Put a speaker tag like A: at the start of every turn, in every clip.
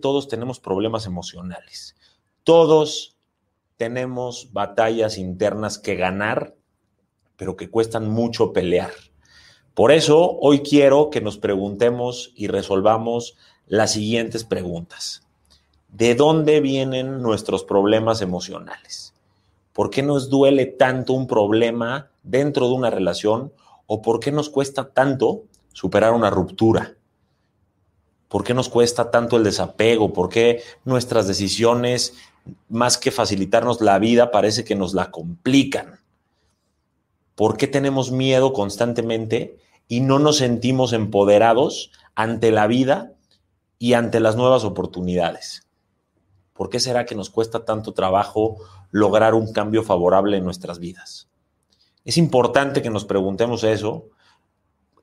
A: Todos tenemos problemas emocionales. Todos tenemos batallas internas que ganar, pero que cuestan mucho pelear. Por eso hoy quiero que nos preguntemos y resolvamos las siguientes preguntas. ¿De dónde vienen nuestros problemas emocionales? ¿Por qué nos duele tanto un problema dentro de una relación o por qué nos cuesta tanto superar una ruptura? ¿Por qué nos cuesta tanto el desapego? ¿Por qué nuestras decisiones, más que facilitarnos la vida, parece que nos la complican? ¿Por qué tenemos miedo constantemente y no nos sentimos empoderados ante la vida y ante las nuevas oportunidades? ¿Por qué será que nos cuesta tanto trabajo lograr un cambio favorable en nuestras vidas? Es importante que nos preguntemos eso,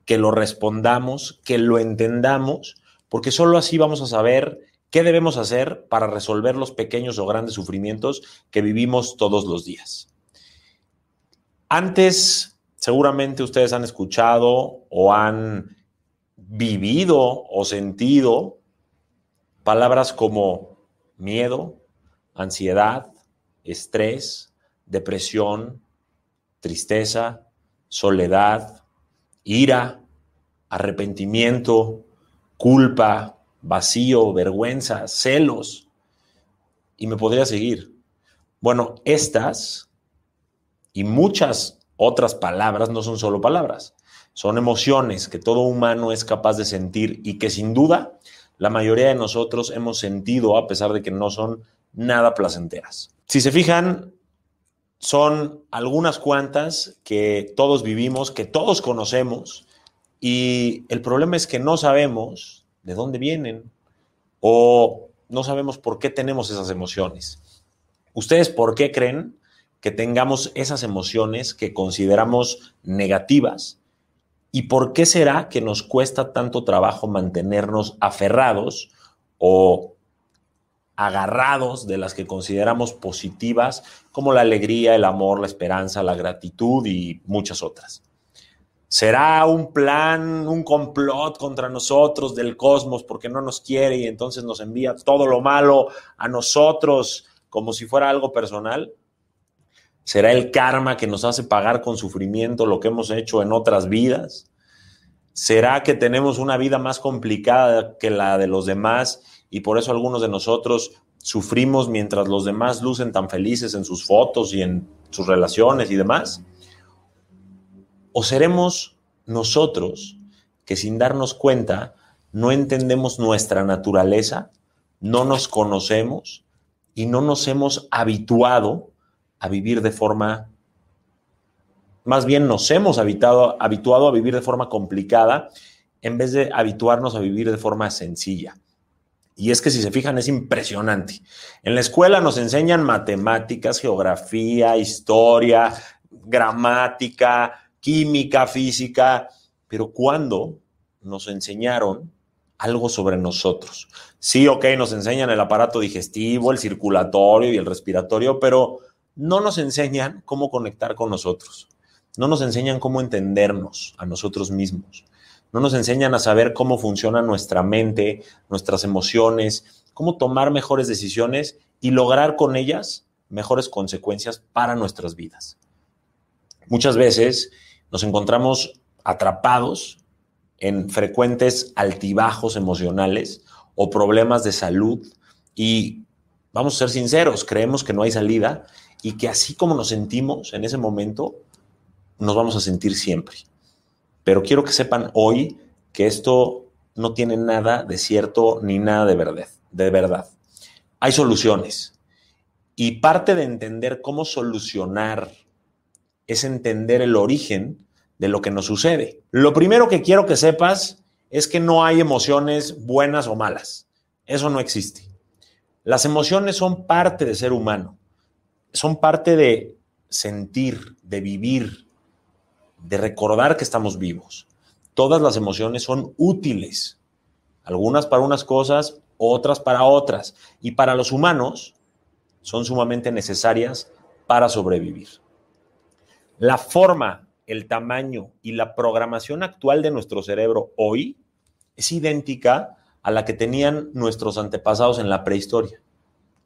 A: que lo respondamos, que lo entendamos porque solo así vamos a saber qué debemos hacer para resolver los pequeños o grandes sufrimientos que vivimos todos los días. Antes, seguramente ustedes han escuchado o han vivido o sentido palabras como miedo, ansiedad, estrés, depresión, tristeza, soledad, ira, arrepentimiento, culpa, vacío, vergüenza, celos. Y me podría seguir. Bueno, estas y muchas otras palabras no son solo palabras, son emociones que todo humano es capaz de sentir y que sin duda la mayoría de nosotros hemos sentido a pesar de que no son nada placenteras. Si se fijan, son algunas cuantas que todos vivimos, que todos conocemos y el problema es que no sabemos de dónde vienen o no sabemos por qué tenemos esas emociones. ¿Ustedes por qué creen que tengamos esas emociones que consideramos negativas? ¿Y por qué será que nos cuesta tanto trabajo mantenernos aferrados o agarrados de las que consideramos positivas, como la alegría, el amor, la esperanza, la gratitud y muchas otras? ¿Será un plan, un complot contra nosotros del cosmos porque no nos quiere y entonces nos envía todo lo malo a nosotros como si fuera algo personal? ¿Será el karma que nos hace pagar con sufrimiento lo que hemos hecho en otras vidas? ¿Será que tenemos una vida más complicada que la de los demás y por eso algunos de nosotros sufrimos mientras los demás lucen tan felices en sus fotos y en sus relaciones y demás? ¿O seremos nosotros que sin darnos cuenta no entendemos nuestra naturaleza, no nos conocemos y no nos hemos habituado a vivir de forma, más bien nos hemos habituado, habituado a vivir de forma complicada en vez de habituarnos a vivir de forma sencilla? Y es que si se fijan es impresionante. En la escuela nos enseñan matemáticas, geografía, historia, gramática, química, física, pero ¿cuándo nos enseñaron algo sobre nosotros? Sí, ok, nos enseñan el aparato digestivo, el circulatorio y el respiratorio, pero no nos enseñan cómo conectar con nosotros. No nos enseñan cómo entendernos a nosotros mismos. No nos enseñan a saber cómo funciona nuestra mente, nuestras emociones, cómo tomar mejores decisiones y lograr con ellas mejores consecuencias para nuestras vidas. Muchas veces nos encontramos atrapados en frecuentes altibajos emocionales o problemas de salud y vamos a ser sinceros, creemos que no hay salida y que así como nos sentimos en ese momento, nos vamos a sentir siempre. Pero quiero que sepan hoy que esto no tiene nada de cierto ni nada de verdad. De verdad. Hay soluciones. Y parte de entender cómo solucionar es entender el origen de lo que nos sucede. Lo primero que quiero que sepas es que no hay emociones buenas o malas. Eso no existe. Las emociones son parte de ser humano. Son parte de sentir, de vivir, de recordar que estamos vivos. Todas las emociones son útiles. Algunas para unas cosas, otras para otras. Y para los humanos son sumamente necesarias para sobrevivir. La forma, el tamaño y la programación actual de nuestro cerebro hoy es idéntica a la que tenían nuestros antepasados en la prehistoria.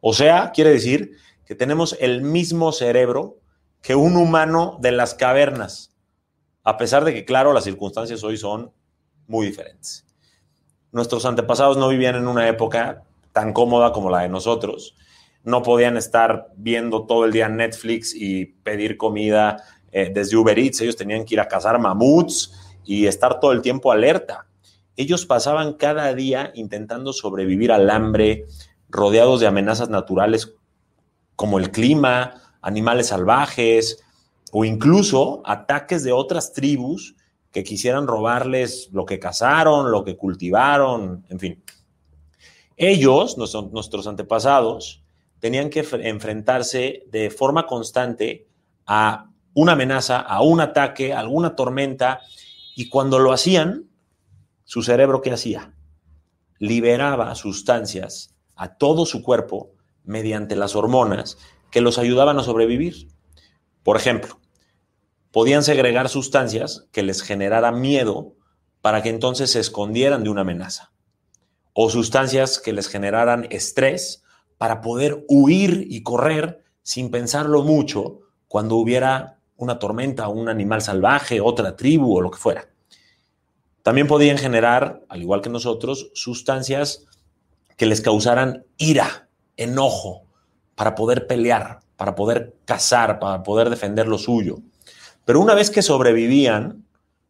A: O sea, quiere decir que tenemos el mismo cerebro que un humano de las cavernas, a pesar de que, claro, las circunstancias hoy son muy diferentes. Nuestros antepasados no vivían en una época tan cómoda como la de nosotros. No podían estar viendo todo el día Netflix y pedir comida eh, desde Uber Eats. Ellos tenían que ir a cazar mamuts y estar todo el tiempo alerta. Ellos pasaban cada día intentando sobrevivir al hambre, rodeados de amenazas naturales como el clima, animales salvajes o incluso ataques de otras tribus que quisieran robarles lo que cazaron, lo que cultivaron, en fin. Ellos, nuestros antepasados, tenían que enfrentarse de forma constante a una amenaza, a un ataque, a alguna tormenta, y cuando lo hacían, su cerebro, ¿qué hacía? Liberaba sustancias a todo su cuerpo mediante las hormonas que los ayudaban a sobrevivir. Por ejemplo, podían segregar sustancias que les generara miedo para que entonces se escondieran de una amenaza. O sustancias que les generaran estrés para poder huir y correr sin pensarlo mucho cuando hubiera una tormenta, un animal salvaje, otra tribu o lo que fuera. También podían generar, al igual que nosotros, sustancias que les causaran ira, enojo, para poder pelear, para poder cazar, para poder defender lo suyo. Pero una vez que sobrevivían,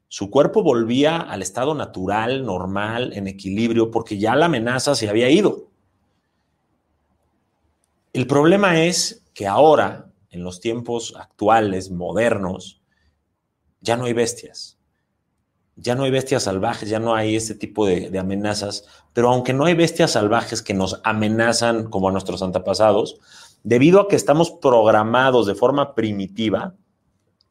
A: su cuerpo volvía al estado natural, normal, en equilibrio, porque ya la amenaza se había ido. El problema es que ahora, en los tiempos actuales, modernos, ya no hay bestias. Ya no hay bestias salvajes, ya no hay ese tipo de, amenazas. Pero aunque no hay bestias salvajes que nos amenazan como a nuestros antepasados, debido a que estamos programados de forma primitiva,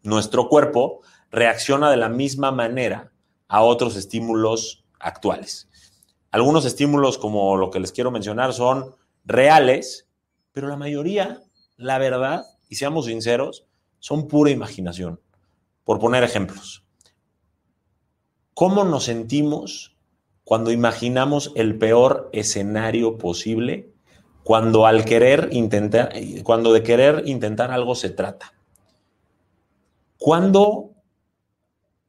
A: nuestro cuerpo reacciona de la misma manera a otros estímulos actuales. Algunos estímulos, como lo que les quiero mencionar, son reales, pero la mayoría, la verdad, y seamos sinceros, son pura imaginación. Por poner ejemplos, ¿cómo nos sentimos cuando imaginamos el peor escenario posible? Cuando al querer intentar, cuando de querer intentar algo se trata. Cuando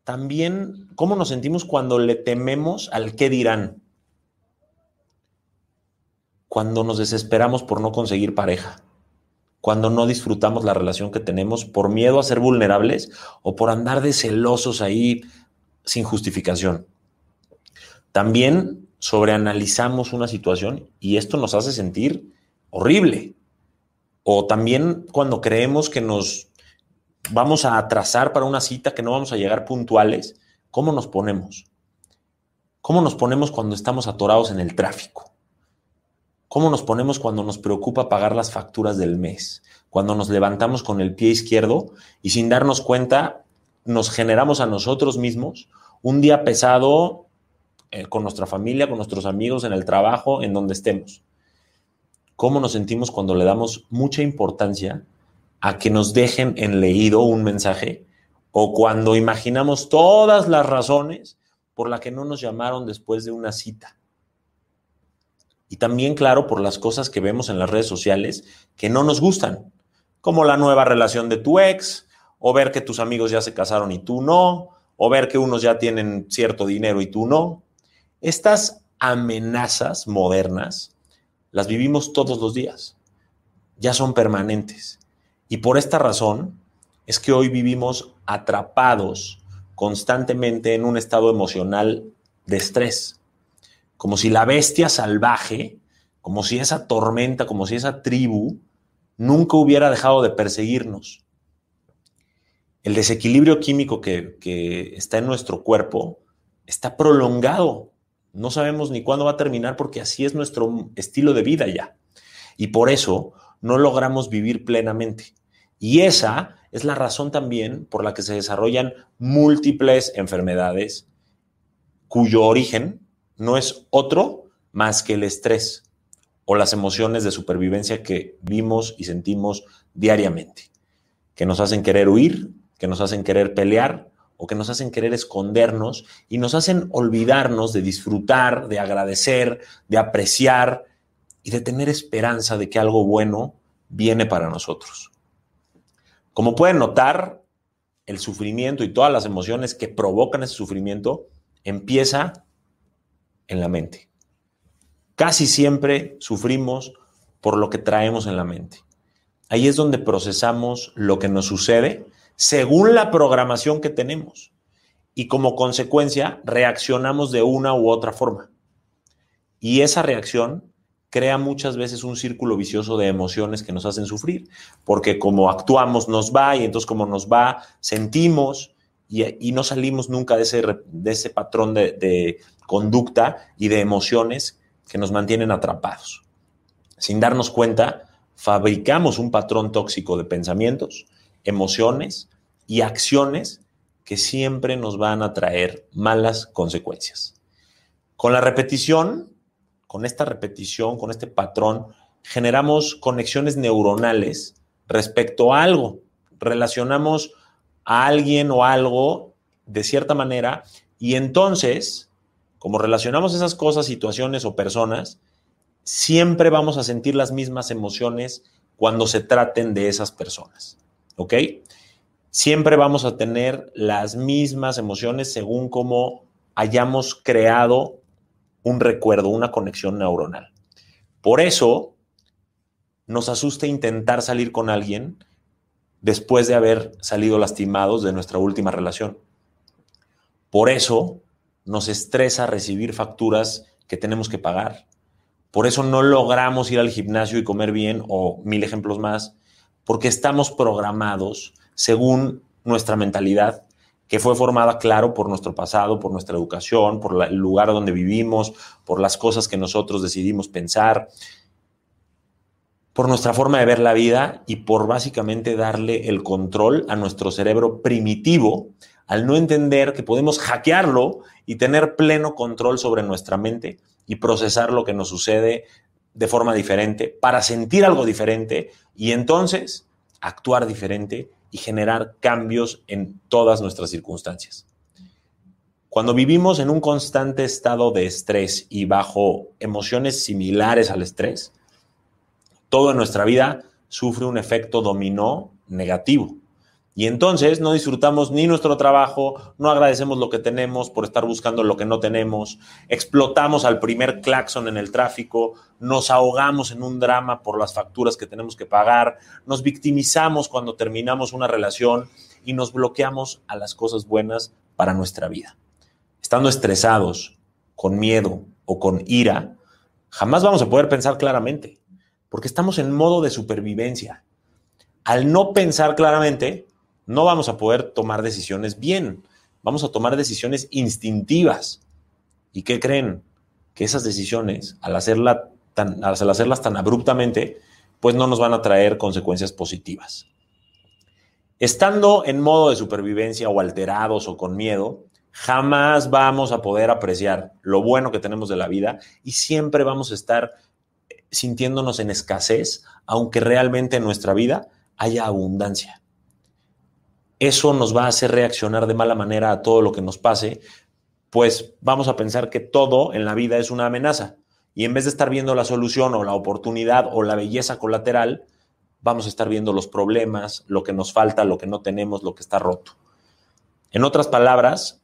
A: también, ¿cómo nos sentimos cuando le tememos al qué dirán? Cuando nos desesperamos por no conseguir pareja cuando no disfrutamos la relación que tenemos por miedo a ser vulnerables o por andar de celosos ahí sin justificación. También sobreanalizamos una situación y esto nos hace sentir horrible. O también cuando creemos que nos vamos a atrasar para una cita, que no vamos a llegar puntuales, ¿cómo nos ponemos? ¿Cómo nos ponemos cuando estamos atorados en el tráfico? ¿Cómo nos ponemos cuando nos preocupa pagar las facturas del mes? Cuando nos levantamos con el pie izquierdo y sin darnos cuenta nos generamos a nosotros mismos un día pesado eh, con nuestra familia, con nuestros amigos, en el trabajo, en donde estemos. ¿Cómo nos sentimos cuando le damos mucha importancia a que nos dejen en leído un mensaje o cuando imaginamos todas las razones por las que no nos llamaron después de una cita? Y también, claro, por las cosas que vemos en las redes sociales que no nos gustan, como la nueva relación de tu ex, o ver que tus amigos ya se casaron y tú no, o ver que unos ya tienen cierto dinero y tú no. Estas amenazas modernas las vivimos todos los días, ya son permanentes. Y por esta razón es que hoy vivimos atrapados constantemente en un estado emocional de estrés como si la bestia salvaje, como si esa tormenta, como si esa tribu nunca hubiera dejado de perseguirnos. El desequilibrio químico que, que está en nuestro cuerpo está prolongado. No sabemos ni cuándo va a terminar porque así es nuestro estilo de vida ya. Y por eso no logramos vivir plenamente. Y esa es la razón también por la que se desarrollan múltiples enfermedades cuyo origen no es otro más que el estrés o las emociones de supervivencia que vimos y sentimos diariamente, que nos hacen querer huir, que nos hacen querer pelear o que nos hacen querer escondernos y nos hacen olvidarnos de disfrutar, de agradecer, de apreciar y de tener esperanza de que algo bueno viene para nosotros. Como pueden notar, el sufrimiento y todas las emociones que provocan ese sufrimiento empieza en la mente. Casi siempre sufrimos por lo que traemos en la mente. Ahí es donde procesamos lo que nos sucede según la programación que tenemos y como consecuencia reaccionamos de una u otra forma. Y esa reacción crea muchas veces un círculo vicioso de emociones que nos hacen sufrir, porque como actuamos nos va y entonces como nos va, sentimos y, no salimos nunca de ese, de ese patrón de, de conducta y de emociones que nos mantienen atrapados. Sin darnos cuenta, fabricamos un patrón tóxico de pensamientos, emociones y acciones que siempre nos van a traer malas consecuencias. Con la repetición, con esta repetición, con este patrón, generamos conexiones neuronales respecto a algo. Relacionamos a alguien o algo de cierta manera y entonces, como relacionamos esas cosas, situaciones o personas, siempre vamos a sentir las mismas emociones cuando se traten de esas personas. ¿Ok? Siempre vamos a tener las mismas emociones según cómo hayamos creado un recuerdo, una conexión neuronal. Por eso nos asusta intentar salir con alguien después de haber salido lastimados de nuestra última relación. Por eso nos estresa recibir facturas que tenemos que pagar. Por eso no logramos ir al gimnasio y comer bien o mil ejemplos más, porque estamos programados según nuestra mentalidad que fue formada, claro, por nuestro pasado, por nuestra educación, por el lugar donde vivimos, por las cosas que nosotros decidimos pensar, por nuestra forma de ver la vida y por básicamente darle el control a nuestro cerebro primitivo al no entender que podemos hackearlo y tener pleno control sobre nuestra mente y procesar lo que nos sucede de forma diferente para sentir algo diferente y entonces actuar diferente y generar cambios en todas nuestras circunstancias. Cuando vivimos en un constante estado de estrés y bajo emociones similares al estrés, todo en nuestra vida sufre un efecto dominó negativo. Y entonces no disfrutamos ni nuestro trabajo, no agradecemos lo que tenemos por estar buscando lo que no tenemos, explotamos al primer claxon en el tráfico, nos ahogamos en un drama por las facturas que tenemos que pagar, nos victimizamos cuando terminamos una relación y nos bloqueamos a las cosas buenas para nuestra vida. Estando estresados, con miedo o con ira, jamás vamos a poder pensar claramente, porque estamos en modo de supervivencia. Al no pensar claramente, no vamos a poder tomar decisiones bien. Vamos a tomar decisiones instintivas. ¿Y qué creen? Que esas decisiones, al, hacerla tan, al hacerlas tan abruptamente, pues no nos van a traer consecuencias positivas. Estando en modo de supervivencia o alterados o con miedo, jamás vamos a poder apreciar lo bueno que tenemos de la vida y siempre vamos a estar sintiéndonos en escasez, aunque realmente en nuestra vida haya abundancia eso nos va a hacer reaccionar de mala manera a todo lo que nos pase, pues vamos a pensar que todo en la vida es una amenaza. Y en vez de estar viendo la solución o la oportunidad o la belleza colateral, vamos a estar viendo los problemas, lo que nos falta, lo que no tenemos, lo que está roto. En otras palabras,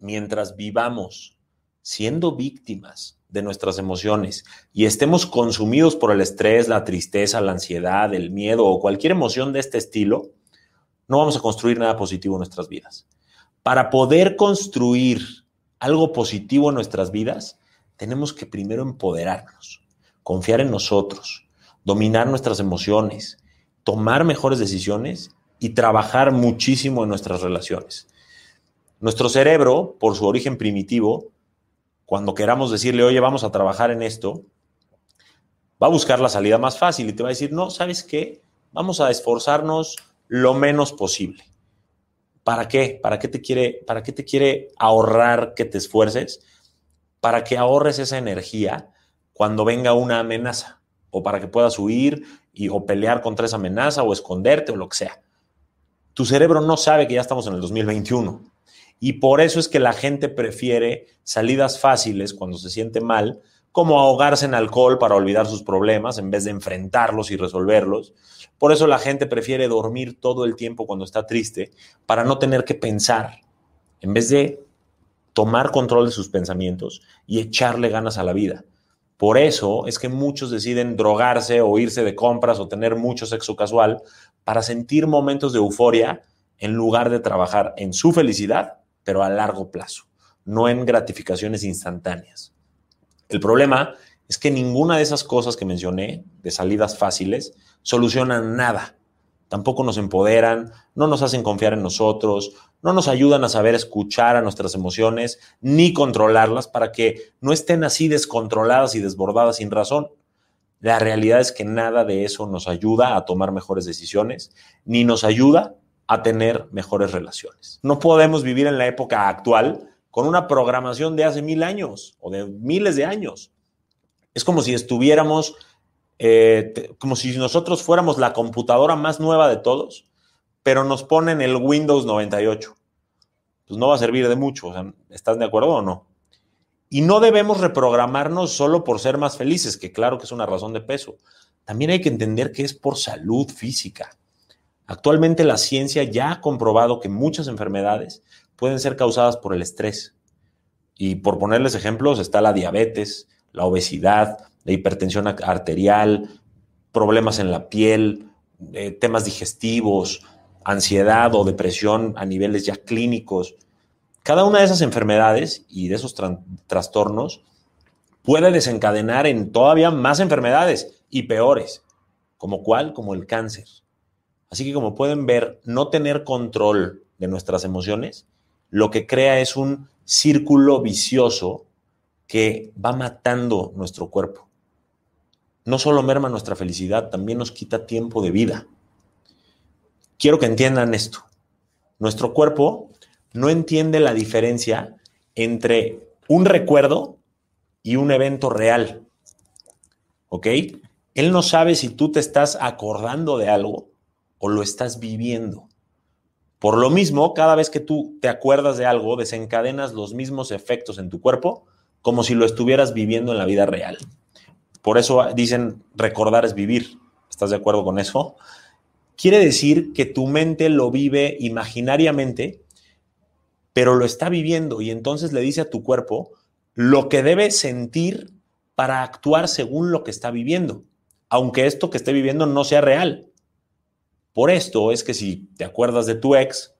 A: mientras vivamos siendo víctimas de nuestras emociones y estemos consumidos por el estrés, la tristeza, la ansiedad, el miedo o cualquier emoción de este estilo, no vamos a construir nada positivo en nuestras vidas. Para poder construir algo positivo en nuestras vidas, tenemos que primero empoderarnos, confiar en nosotros, dominar nuestras emociones, tomar mejores decisiones y trabajar muchísimo en nuestras relaciones. Nuestro cerebro, por su origen primitivo, cuando queramos decirle, oye, vamos a trabajar en esto, va a buscar la salida más fácil y te va a decir, no, ¿sabes qué? Vamos a esforzarnos lo menos posible. ¿Para qué? ¿Para qué te quiere, para qué te quiere ahorrar que te esfuerces? Para que ahorres esa energía cuando venga una amenaza o para que puedas huir y, o pelear contra esa amenaza o esconderte o lo que sea. Tu cerebro no sabe que ya estamos en el 2021. Y por eso es que la gente prefiere salidas fáciles cuando se siente mal, como ahogarse en alcohol para olvidar sus problemas en vez de enfrentarlos y resolverlos. Por eso la gente prefiere dormir todo el tiempo cuando está triste para no tener que pensar, en vez de tomar control de sus pensamientos y echarle ganas a la vida. Por eso es que muchos deciden drogarse o irse de compras o tener mucho sexo casual para sentir momentos de euforia en lugar de trabajar en su felicidad, pero a largo plazo, no en gratificaciones instantáneas. El problema es que ninguna de esas cosas que mencioné, de salidas fáciles, solucionan nada. Tampoco nos empoderan, no nos hacen confiar en nosotros, no nos ayudan a saber escuchar a nuestras emociones ni controlarlas para que no estén así descontroladas y desbordadas sin razón. La realidad es que nada de eso nos ayuda a tomar mejores decisiones, ni nos ayuda a tener mejores relaciones. No podemos vivir en la época actual con una programación de hace mil años o de miles de años. Es como si estuviéramos, eh, como si nosotros fuéramos la computadora más nueva de todos pero nos ponen el Windows 98. Pues no va a servir de mucho, ¿estás de acuerdo o no? Y no debemos reprogramarnos solo por ser más felices, que claro que es una razón de peso. También hay que entender que es por salud física. Actualmente la ciencia ya ha comprobado que muchas enfermedades pueden ser causadas por el estrés. Y por ponerles ejemplos, está la diabetes, la obesidad, la hipertensión arterial, problemas en la piel, eh, temas digestivos, ansiedad o depresión a niveles ya clínicos. Cada una de esas enfermedades y de esos trastornos puede desencadenar en todavía más enfermedades y peores, como cuál, como el cáncer. Así que como pueden ver, no tener control de nuestras emociones lo que crea es un círculo vicioso que va matando nuestro cuerpo. No solo merma nuestra felicidad, también nos quita tiempo de vida. Quiero que entiendan esto. Nuestro cuerpo no entiende la diferencia entre un recuerdo y un evento real. ¿Ok? Él no sabe si tú te estás acordando de algo o lo estás viviendo. Por lo mismo, cada vez que tú te acuerdas de algo, desencadenas los mismos efectos en tu cuerpo como si lo estuvieras viviendo en la vida real. Por eso dicen recordar es vivir. ¿Estás de acuerdo con eso? quiere decir que tu mente lo vive imaginariamente, pero lo está viviendo y entonces le dice a tu cuerpo lo que debe sentir para actuar según lo que está viviendo, aunque esto que esté viviendo no sea real. Por esto es que si te acuerdas de tu ex,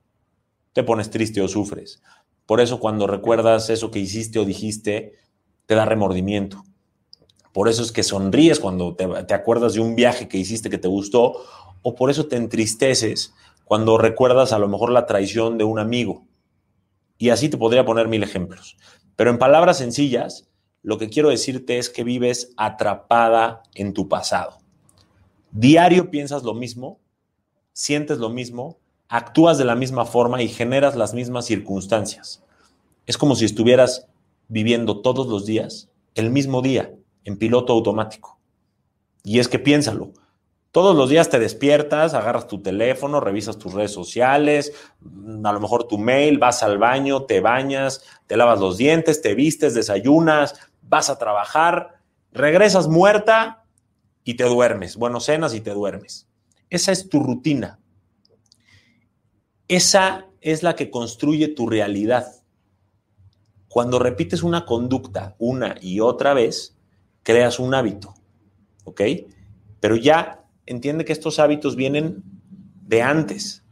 A: te pones triste o sufres. Por eso cuando recuerdas eso que hiciste o dijiste, te da remordimiento. Por eso es que sonríes cuando te, acuerdas de un viaje que hiciste que te gustó o por eso te entristeces cuando recuerdas a lo mejor la traición de un amigo. Y así te podría poner mil ejemplos. Pero en palabras sencillas, lo que quiero decirte es que vives atrapada en tu pasado. Diario piensas lo mismo, sientes lo mismo, actúas de la misma forma y generas las mismas circunstancias. Es como si estuvieras viviendo todos los días el mismo día en piloto automático. Y es que piénsalo, todos los días te despiertas, agarras tu teléfono, revisas tus redes sociales, a lo mejor tu mail, vas al baño, te bañas, te lavas los dientes, te vistes, desayunas, vas a trabajar, regresas muerta y te duermes. Bueno, cenas y te duermes. Esa es tu rutina. Esa es la que construye tu realidad. Cuando repites una conducta una y otra vez, creas un hábito. ¿Ok? Pero ya entiende que estos hábitos vienen de antes.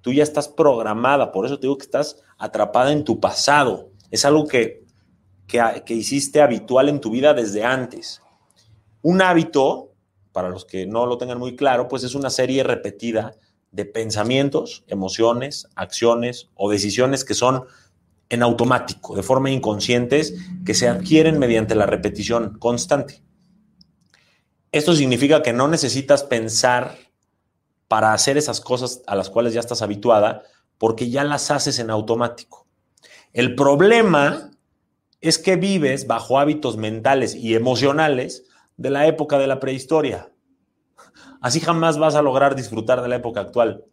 A: Tú ya estás programada, por eso te digo que estás atrapada en tu pasado. Es algo que, que, hiciste habitual en tu vida desde antes. Un hábito, para los que no lo tengan muy claro, pues es una serie repetida de pensamientos, emociones, acciones o decisiones que son en automático, de forma inconscientes, que se adquieren mediante la repetición constante. Esto significa que no necesitas pensar para hacer esas cosas a las cuales ya estás habituada, porque ya las haces en automático. El problema es que vives bajo hábitos mentales y emocionales de la época de la prehistoria. Así jamás vas a lograr disfrutar de la época actual.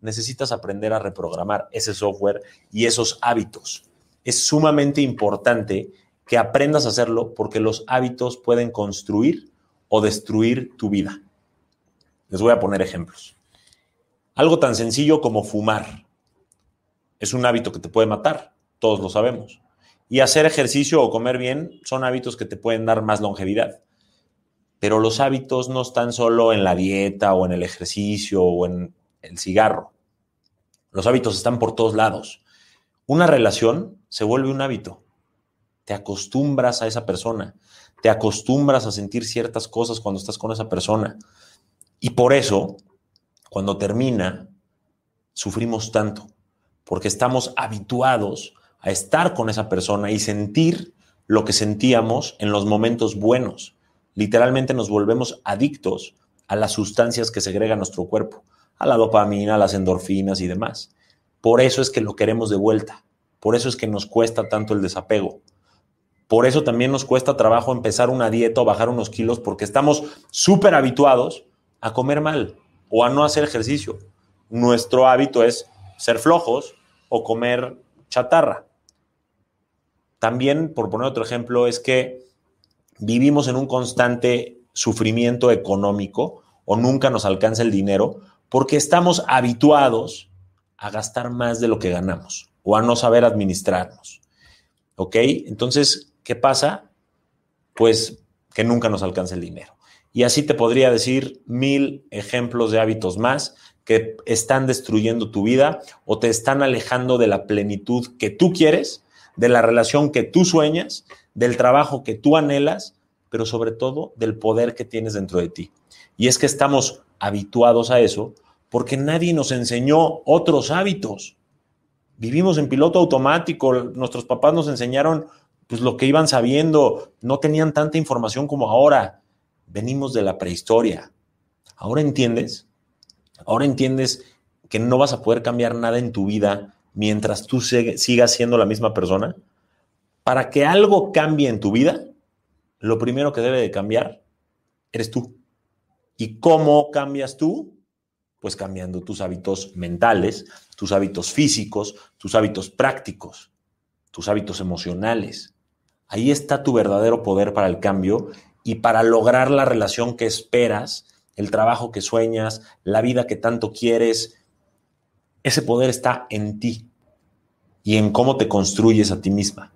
A: necesitas aprender a reprogramar ese software y esos hábitos. Es sumamente importante que aprendas a hacerlo porque los hábitos pueden construir o destruir tu vida. Les voy a poner ejemplos. Algo tan sencillo como fumar. Es un hábito que te puede matar, todos lo sabemos. Y hacer ejercicio o comer bien son hábitos que te pueden dar más longevidad. Pero los hábitos no están solo en la dieta o en el ejercicio o en el cigarro. Los hábitos están por todos lados. Una relación se vuelve un hábito. Te acostumbras a esa persona, te acostumbras a sentir ciertas cosas cuando estás con esa persona. Y por eso, cuando termina, sufrimos tanto, porque estamos habituados a estar con esa persona y sentir lo que sentíamos en los momentos buenos. Literalmente nos volvemos adictos a las sustancias que segrega nuestro cuerpo, a la dopamina, a las endorfinas y demás. Por eso es que lo queremos de vuelta. Por eso es que nos cuesta tanto el desapego. Por eso también nos cuesta trabajo empezar una dieta o bajar unos kilos porque estamos súper habituados a comer mal o a no hacer ejercicio. Nuestro hábito es ser flojos o comer chatarra. También, por poner otro ejemplo, es que vivimos en un constante sufrimiento económico o nunca nos alcanza el dinero porque estamos habituados a gastar más de lo que ganamos o a no saber administrarnos. ¿Ok? Entonces, ¿qué pasa? Pues que nunca nos alcanza el dinero. Y así te podría decir mil ejemplos de hábitos más que están destruyendo tu vida o te están alejando de la plenitud que tú quieres, de la relación que tú sueñas, del trabajo que tú anhelas, pero sobre todo del poder que tienes dentro de ti. Y es que estamos habituados a eso porque nadie nos enseñó otros hábitos. Vivimos en piloto automático, nuestros papás nos enseñaron pues lo que iban sabiendo, no tenían tanta información como ahora. Venimos de la prehistoria. Ahora entiendes, ahora entiendes que no vas a poder cambiar nada en tu vida mientras tú sigas siendo la misma persona. Para que algo cambie en tu vida, lo primero que debe de cambiar eres tú. ¿Y cómo cambias tú? Pues cambiando tus hábitos mentales, tus hábitos físicos, tus hábitos prácticos, tus hábitos emocionales. Ahí está tu verdadero poder para el cambio y para lograr la relación que esperas, el trabajo que sueñas, la vida que tanto quieres. Ese poder está en ti y en cómo te construyes a ti misma.